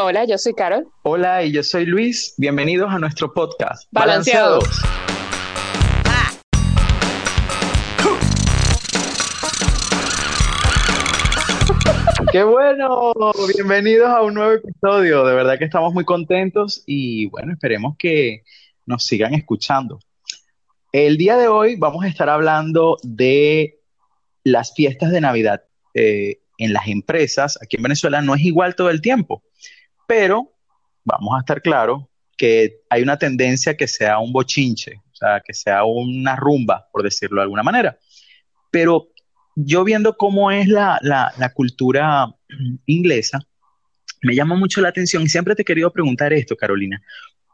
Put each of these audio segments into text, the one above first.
Hola, yo soy Carol. Hola, y yo soy Luis. Bienvenidos a nuestro podcast. Balanceados. ¡Qué bueno! Bienvenidos a un nuevo episodio. De verdad que estamos muy contentos y bueno, esperemos que nos sigan escuchando. El día de hoy vamos a estar hablando de las fiestas de Navidad eh, en las empresas. Aquí en Venezuela no es igual todo el tiempo, pero vamos a estar claros que hay una tendencia que sea un bochinche, o sea, que sea una rumba, por decirlo de alguna manera. Pero yo viendo cómo es la, la, cultura inglesa, me llama mucho la atención y siempre te he querido preguntar esto, Carolina.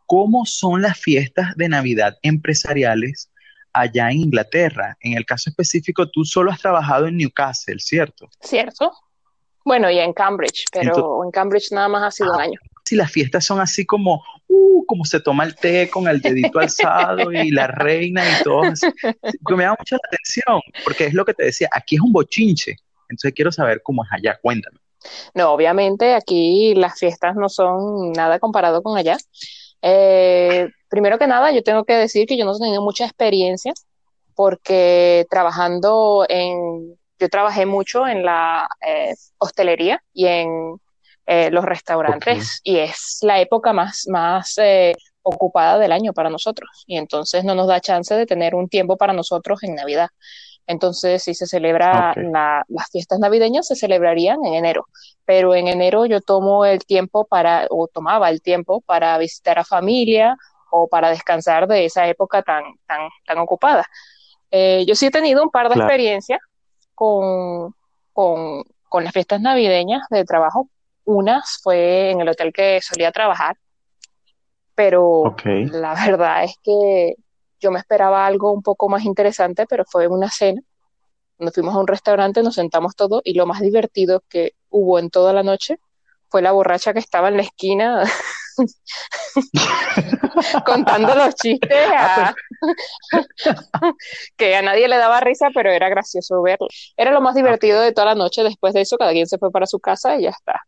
¿Cómo son las fiestas de Navidad empresariales allá en Inglaterra? En el caso específico, tú solo has trabajado en Newcastle, ¿cierto? Cierto. Bueno, y en Cambridge, pero en Cambridge nada más ha sido un Ah, año. Si las fiestas son así como, uh, como se toma el té con el dedito alzado y la reina y todo, así, que me llama mucho la atención, porque es lo que te decía, aquí es un bochinche, entonces quiero saber cómo es allá, cuéntame. No, obviamente aquí las fiestas no son nada comparado con allá. Eh, primero que nada, yo tengo que decir que yo no he tenido mucha experiencia porque trabajando en, yo trabajé mucho en la eh, hostelería y en eh, los restaurantes y es la época más, más eh, ocupada del año para nosotros y entonces no nos da chance de tener un tiempo para nosotros en Navidad. Entonces, si se celebra la- las fiestas navideñas, se celebrarían en enero, pero en enero yo tomo el tiempo para, o tomaba el tiempo para visitar a familia o para descansar de esa época tan, tan, tan ocupada. Eh, yo sí he tenido un par de Claro. experiencias con, con, con las fiestas navideñas de trabajo. Unas fue en el hotel que solía trabajar, pero la verdad es que yo me esperaba algo un poco más interesante, pero fue una cena. Nos fuimos a un restaurante, nos sentamos todos y lo más divertido que hubo en toda la noche fue la borracha que estaba en la esquina contando los chistes a- que a nadie le daba risa, pero era gracioso verlo. Era lo más divertido de toda la noche. Después de eso, cada quien se fue para su casa y ya está.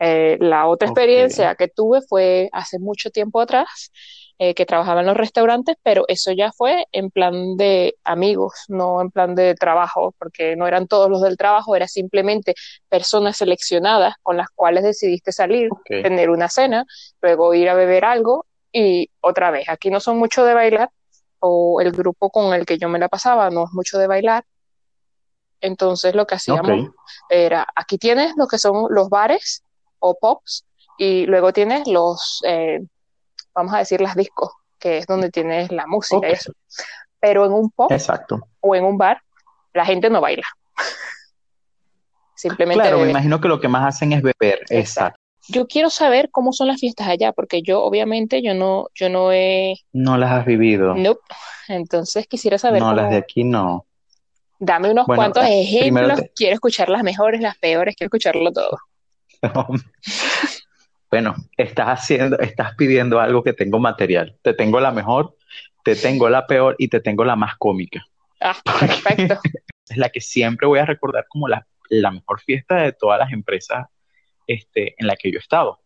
Eh, la otra experiencia que tuve fue hace mucho tiempo atrás, eh, que trabajaba en los restaurantes, pero eso ya fue en plan de amigos, no en plan de trabajo, porque no eran todos los del trabajo, era simplemente personas seleccionadas con las cuales decidiste salir, tener una cena, luego ir a beber algo y otra vez. Aquí no son mucho de bailar, o el grupo con el que yo me la pasaba no es mucho de bailar. Entonces lo que hacíamos era, aquí tienes lo que son los bares o pops y luego tienes los, eh, vamos a decir, las discos, que es donde tienes la música y eso. Pero en un pop Exacto. o en un bar, la gente no baila. Simplemente Claro, me imagino que lo que más hacen es beber. Exacto. Yo quiero saber cómo son las fiestas allá, porque yo obviamente yo no, yo no he, No las has vivido. nope. Entonces quisiera saber No, las de aquí no. dame unos Bueno, cuantos eh, ejemplos, te- quiero escuchar las mejores, las peores, quiero escucharlo todo. Bueno, estás haciendo, estás pidiendo algo que tengo material. Te tengo la mejor, te tengo la peor y te tengo la más cómica. Ah, perfecto. Es la que siempre voy a recordar como la, la mejor fiesta de todas las empresas este, en la que yo he estado.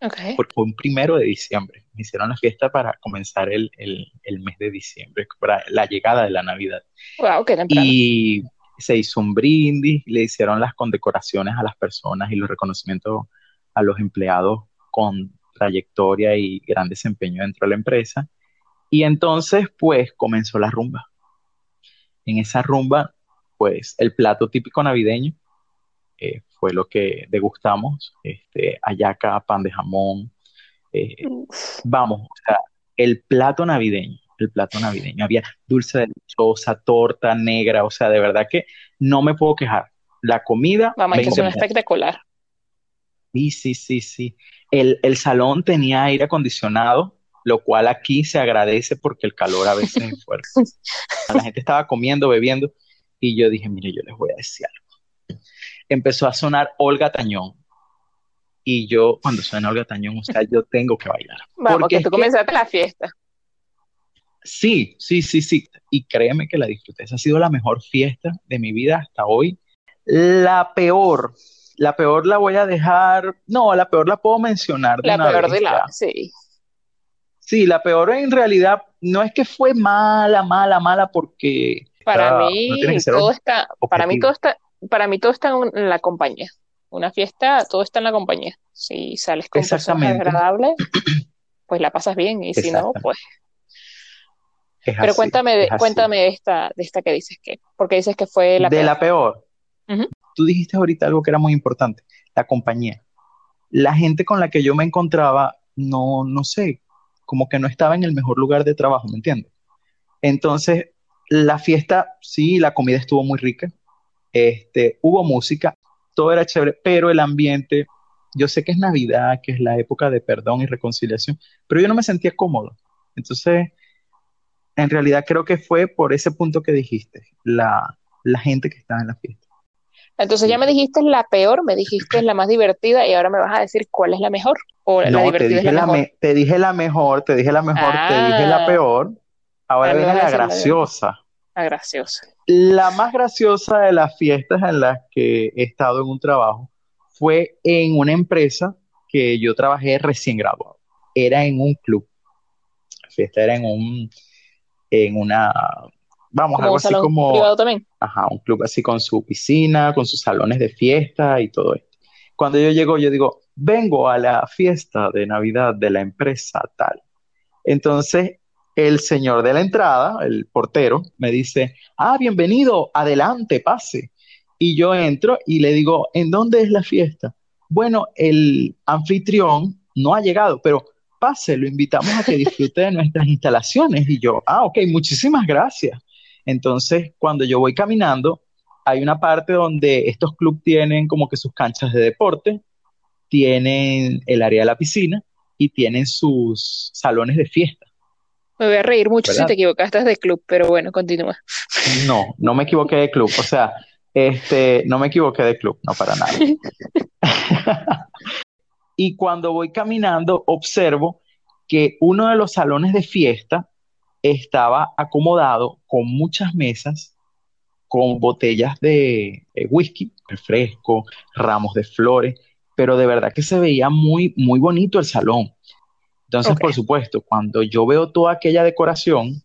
Ok. Porque fue un primero de diciembre. Me hicieron la fiesta para comenzar el, el, el mes de diciembre, para la llegada de la Navidad. Wow, qué temprano. Y se hizo un brindis, le hicieron las condecoraciones a las personas y los reconocimientos a los empleados con trayectoria y gran desempeño dentro de la empresa. Y entonces, pues, comenzó la rumba. En esa rumba, pues, el plato típico navideño eh, fue lo que degustamos, este, hallaca, pan de jamón, eh, vamos, o sea, el plato navideño, el plato navideño. Había dulce de lechosa, torta negra, o sea, de verdad que no me puedo quejar. La comida, Mamá, que 20 son puntos. espectacular. Sí, sí, sí, sí. El, el salón tenía aire acondicionado, lo cual aquí se agradece porque el calor a veces es fuerte. La gente estaba comiendo, bebiendo, y yo dije, mire, yo les voy a decir algo. Empezó a sonar Olga Tañón. Y yo, cuando suena Olga Tañón, o sea, yo tengo que bailar. Vamos, Porque que tú que- comenzaste la fiesta. Sí, sí, sí, sí. Y créeme que la disfruté. Esa ha sido la mejor fiesta de mi vida hasta hoy. La peor, la peor la voy a dejar, no, la peor la puedo mencionar de La una peor vez de la, sí. Sí, la peor en realidad no es que fue mala, mala, mala, porque Para mí todo está, para mí todo está, para mí todo está en, la compañía. Una fiesta, todo está en la compañía. Si sales con personas Exactamente. agradables, pues la pasas bien. Y si no, pues. Es Pero cuéntame, es cuéntame de esta, de esta que dices que, porque dices que fue la de peor. la peor. Tú dijiste ahorita algo que era muy importante, la compañía. La gente con la que yo me encontraba, no, no sé, como que no estaba en el mejor lugar de trabajo, ¿me entiendes? Entonces, la fiesta, sí, la comida estuvo muy rica, este, hubo música, todo era chévere, pero el ambiente, yo sé que es Navidad, que es la época de perdón y reconciliación, pero yo no me sentía cómodo. Entonces, en realidad creo que fue por ese punto que dijiste, la, la gente que estaba en la fiesta. Entonces ya me dijiste la peor, me dijiste la más divertida y ahora me vas a decir cuál es la mejor o la No, te divertida es dije la la, mejor. me- te dije la mejor, te dije la mejor, te dije la Ah. peor. Ahora viene la decir la- graciosa. Ah, graciosa. La más graciosa de las fiestas en las que he estado en un trabajo fue en una empresa que yo trabajé recién graduado. Era en un club. La fiesta era en un, en una, vamos, Como algo así como, privado también. ajá, un club así con su piscina, con sus salones de fiesta y todo esto. Cuando yo llego, yo digo, vengo a la fiesta de Navidad de la empresa tal. Entonces, el señor de la entrada, el portero, me dice, ah, bienvenido, adelante, pase. Y yo entro y le digo, ¿en dónde es la fiesta? Bueno, el anfitrión no ha llegado, pero pase, lo invitamos a que disfrute de nuestras instalaciones. Y yo, ah, ok, muchísimas gracias. Entonces, cuando yo voy caminando, hay una parte donde estos clubes tienen como que sus canchas de deporte, tienen el área de la piscina y tienen sus salones de fiesta. Me voy a reír mucho si te equivocaste de club, pero bueno, continúa. No, no me equivoqué de club, o sea, este, no me equivoqué de club, no para nada. Y cuando voy caminando, observo que uno de los salones de fiesta estaba acomodado con muchas mesas, con botellas de eh, whisky, refresco, ramos de flores, pero de verdad que se veía muy, muy bonito el salón. Entonces, por supuesto, cuando yo veo toda aquella decoración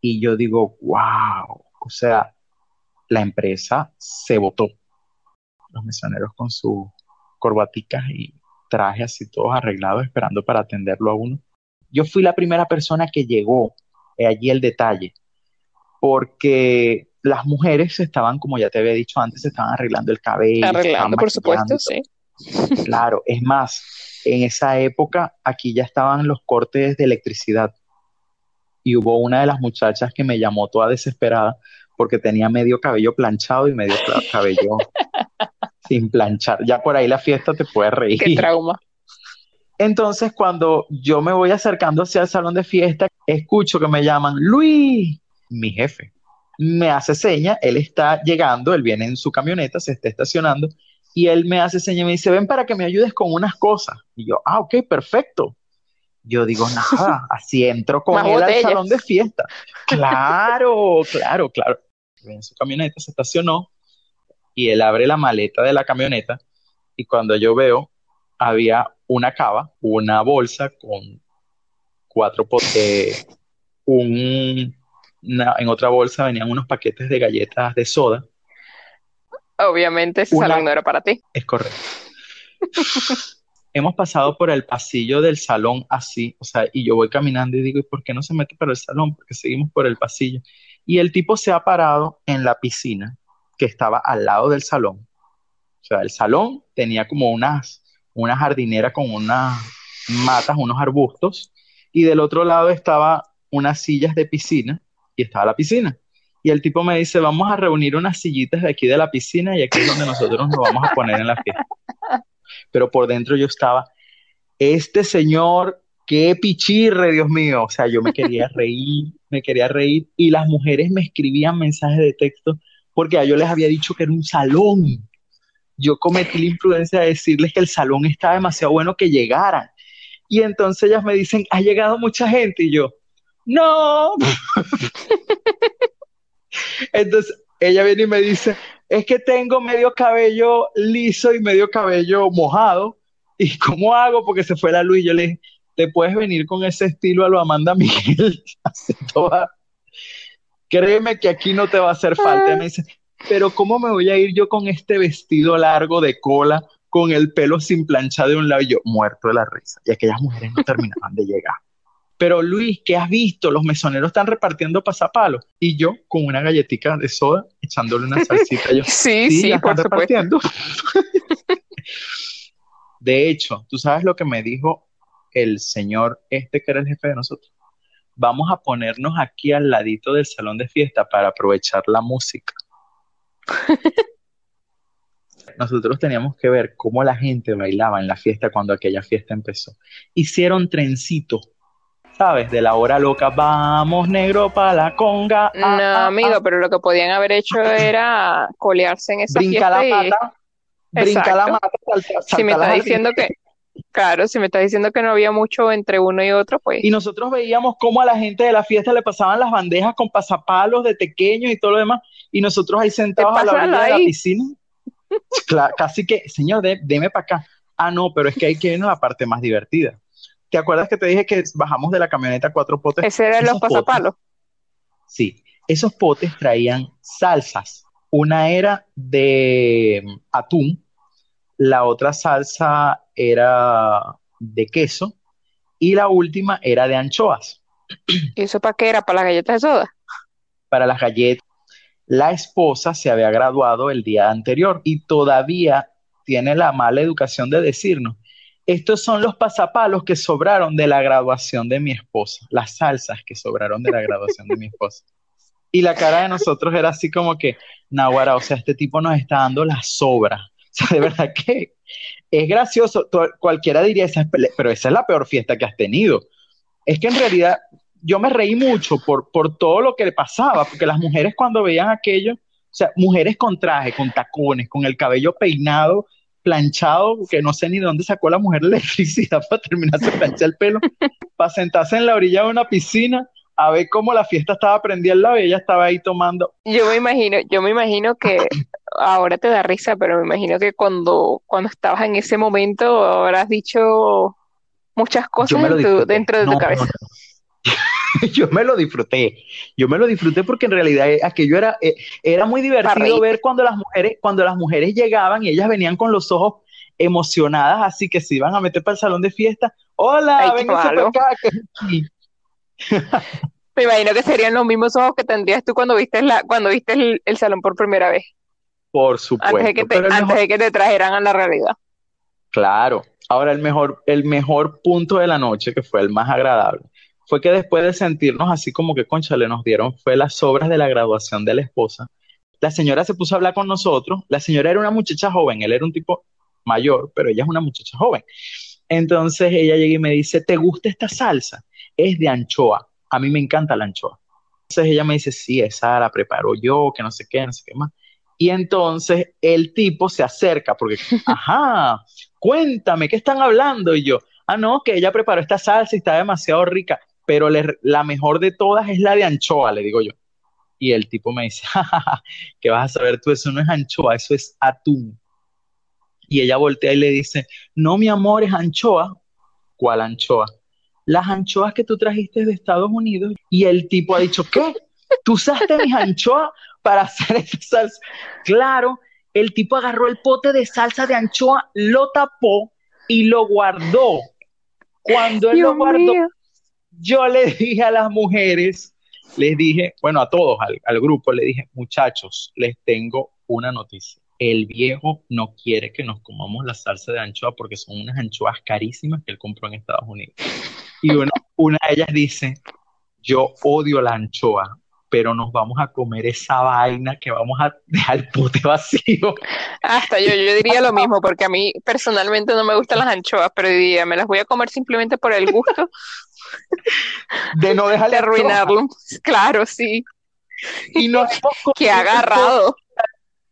y yo digo, wow, o sea, la empresa se votó. Los mesoneros con sus corbaticas y trajes así todos arreglados esperando para atenderlo a uno. Yo fui la primera persona que llegó eh, allí el detalle, porque las mujeres estaban, como ya te había dicho antes, se estaban arreglando el cabello, Arreglando, por supuesto, sí. Claro, es más, en esa época aquí ya estaban los cortes de electricidad y hubo una de las muchachas que me llamó toda desesperada porque tenía medio cabello planchado y medio cabello sin planchar. Ya por ahí la fiesta te puede Qué reír. trauma. Entonces, cuando yo me voy acercando hacia el salón de fiesta, escucho que me llaman Luis, mi jefe. Me hace seña, él está llegando, él viene en su camioneta, se está estacionando, y él me hace seña y me dice, ven para que me ayudes con unas cosas. Y yo, ah, ok, perfecto. Yo digo, nada, así entro con él al salón de fiesta. Claro, claro, claro. En su camioneta se estacionó y él abre la maleta de la camioneta y cuando yo veo, había una cava, una bolsa con cuatro potes, un, una- en otra bolsa venían unos paquetes de galletas de soda, Obviamente ese Una- salón no era para ti. es correcto. Hemos pasado por el pasillo del salón así, o sea, y yo voy caminando y digo, ¿y por qué no se mete para el salón? Porque seguimos por el pasillo. Y el tipo se ha parado en la piscina que estaba al lado del salón. O sea, el salón tenía como unas, una jardinera con unas matas, unos arbustos, y del otro lado estaba unas sillas de piscina y estaba la piscina. Y el tipo me dice, vamos a reunir unas sillitas de aquí de la piscina y aquí es donde nosotros nos vamos a poner en la fiesta. Pero por dentro yo estaba, este señor, qué pichirre, Dios mío. O sea, yo me quería reír, me quería reír y las mujeres me escribían mensajes de texto porque yo les había dicho que era un salón. Yo cometí la imprudencia de decirles que el salón estaba demasiado bueno que llegaran. Y entonces ellas me dicen, ha llegado mucha gente. Y yo, no. Entonces ella viene y me dice, es que tengo medio cabello liso y medio cabello mojado. ¿Y cómo hago? Porque se fue la luz y yo le dije, te puedes venir con ese estilo a lo Amanda Miguel. Créeme que aquí no te va a hacer falta. me dice, pero ¿cómo me voy a ir yo con este vestido largo de cola, con el pelo sin plancha de un lado? Y yo, muerto de la risa. Y aquellas mujeres no terminaban de llegar. Pero Luis, ¿qué has visto? Los mesoneros están repartiendo pasapalos. Y yo con una galletita de soda, echándole una salsita. Yo, sí, sí, por repartiendo. de hecho, ¿tú sabes lo que me dijo el señor este que era el jefe de nosotros? Vamos a ponernos aquí al ladito del salón de fiesta para aprovechar la música. Nosotros teníamos que ver cómo la gente bailaba en la fiesta cuando aquella fiesta empezó. Hicieron trencito ¿sabes? De la hora loca, vamos negro para la conga. Ah, no, ah, amigo, ah. pero lo que podían haber hecho era colearse en esa brinca fiesta la pata, brinca la mata, Si me está diciendo que, claro, si me está diciendo que no había mucho entre uno y otro, pues. Y nosotros veíamos cómo a la gente de la fiesta le pasaban las bandejas con pasapalos de pequeños y todo lo demás, y nosotros ahí sentados a la orilla de la piscina. casi que, señor, deme para acá. Ah, no, pero es que hay que ir a la parte más divertida. ¿Te acuerdas que te dije que bajamos de la camioneta cuatro potes? Ese eran los pasapalos. sí, esos potes traían salsas. Una era de atún, la otra salsa era de queso y la última era de anchoas. ¿Y eso para qué era? ¿Para las galletas de soda? Para las galletas. La esposa se había graduado el día anterior y todavía tiene la mala educación de decirnos estos son los pasapalos que sobraron de la graduación de mi esposa, las salsas que sobraron de la graduación de mi esposa. Y la cara de nosotros era así como que, Nahuara, o sea, este tipo nos está dando la sobra. O sea, de verdad que es gracioso. Cualquiera diría, esa pero esa es la peor fiesta que has tenido. Es que en realidad yo me reí mucho por, por todo lo que le pasaba, porque las mujeres cuando veían aquello, o sea, mujeres con traje, con tacones, con el cabello peinado planchado, que no sé ni de dónde sacó la mujer la electricidad para terminarse de planchar el pelo, para sentarse en la orilla de una piscina a ver cómo la fiesta estaba prendida al lado y ella estaba ahí tomando. Yo me imagino, yo me imagino que ahora te da risa, pero me imagino que cuando, cuando estabas en ese momento habrás dicho muchas cosas dentro de tu cabeza. yo me lo disfruté. Yo me lo disfruté porque en realidad eh, aquello era, eh, era muy divertido ver cuando las mujeres, cuando las mujeres llegaban y ellas venían con los ojos emocionadas, así que se iban a meter para el salón de fiesta. Hola, Me imagino que serían los mismos ojos que tendrías tú cuando viste la, cuando viste el, salón por primera vez. Por supuesto. Antes, de que, te, antes de que te trajeran a la realidad. Claro. Ahora el mejor, el mejor punto de la noche, que fue el más agradable, fue que después de sentirnos así como que, concha, le nos dieron, fue las obras de la graduación de la esposa. La señora se puso a hablar con nosotros. La señora era una muchacha joven, él era un tipo mayor, pero ella es una muchacha joven. Entonces ella llega y me dice, ¿te gusta esta salsa? Es de anchoa. A mí me encanta la anchoa. Entonces ella me dice, sí, esa la preparo yo, que no sé qué, no sé qué más. Y entonces el tipo se acerca porque, ajá, cuéntame, ¿qué están hablando? Y yo, ah, no, que ella preparó esta salsa y está demasiado rica pero la mejor de todas es la de anchoa, le digo yo. Y el tipo me dice, ¿qué vas a saber tú? Eso no es anchoa, eso es atún. Y ella voltea y le dice, no, mi amor, es anchoa. ¿Cuál anchoa? Las anchoas que tú trajiste de Estados Unidos. Y el tipo ha dicho, ¿qué? ¿Tú usaste mis anchoas para hacer esa salsa? Claro, el tipo agarró el pote de salsa de anchoa, lo tapó y lo guardó. Cuando él lo guardó, yo le dije a las mujeres, les dije, bueno, a todos, al, grupo, le dije, muchachos, les tengo una noticia. El viejo no quiere que nos comamos la salsa de anchoa porque son unas anchoas carísimas que él compró en Estados Unidos. Y una, una de ellas dice, yo odio la anchoa, pero nos vamos a comer esa vaina que vamos a dejar el pote vacío. Hasta yo, yo diría lo mismo, porque a mí personalmente no me gustan las anchoas, pero diría, me las voy a comer simplemente por el gusto, de no dejar de arruinarlo. Claro, sí. Y no que agarrado.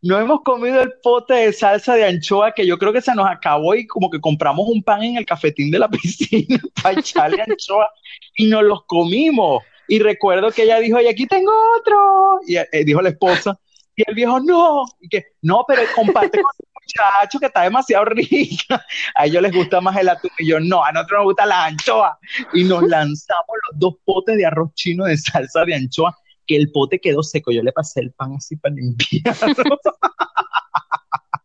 No hemos comido el pote de salsa de anchoa que yo creo que se nos acabó y como que compramos un pan en el cafetín de la piscina para echarle anchoa y nos los comimos. Y recuerdo que ella dijo, y aquí tengo otro. Y eh, dijo la esposa, Y el viejo, no, y que, no, pero comparte con el muchacho que está demasiado rica. A ellos les gusta más el atún y yo, no, a nosotros nos gusta la anchoa. Y nos lanzamos los dos potes de arroz chino de salsa de anchoa, que el pote quedó seco. Yo le pasé el pan así para limpiarlo.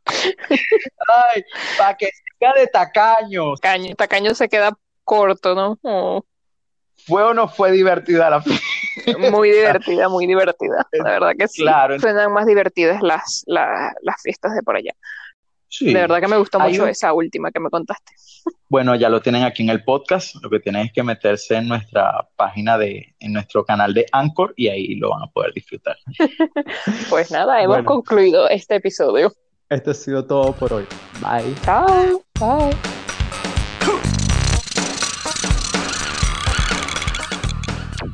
Ay, para que siga de tacaño. Tacaño, se queda corto, ¿no? Oh. ¿Fue o no fue divertida la fiesta? Muy divertida, muy divertida. La verdad que sí. Claro. Suenan más divertidas las, la- las fiestas de por allá. Sí. De verdad que me gustó Hay mucho un- esa última que me contaste. Bueno, ya lo tienen aquí en el podcast. Lo que tienen es que meterse en nuestra página de, en nuestro canal de Anchor y ahí lo van a poder disfrutar. Pues nada, hemos Bueno. concluido este episodio. Esto ha sido todo por hoy. Bye. Chao. Bye.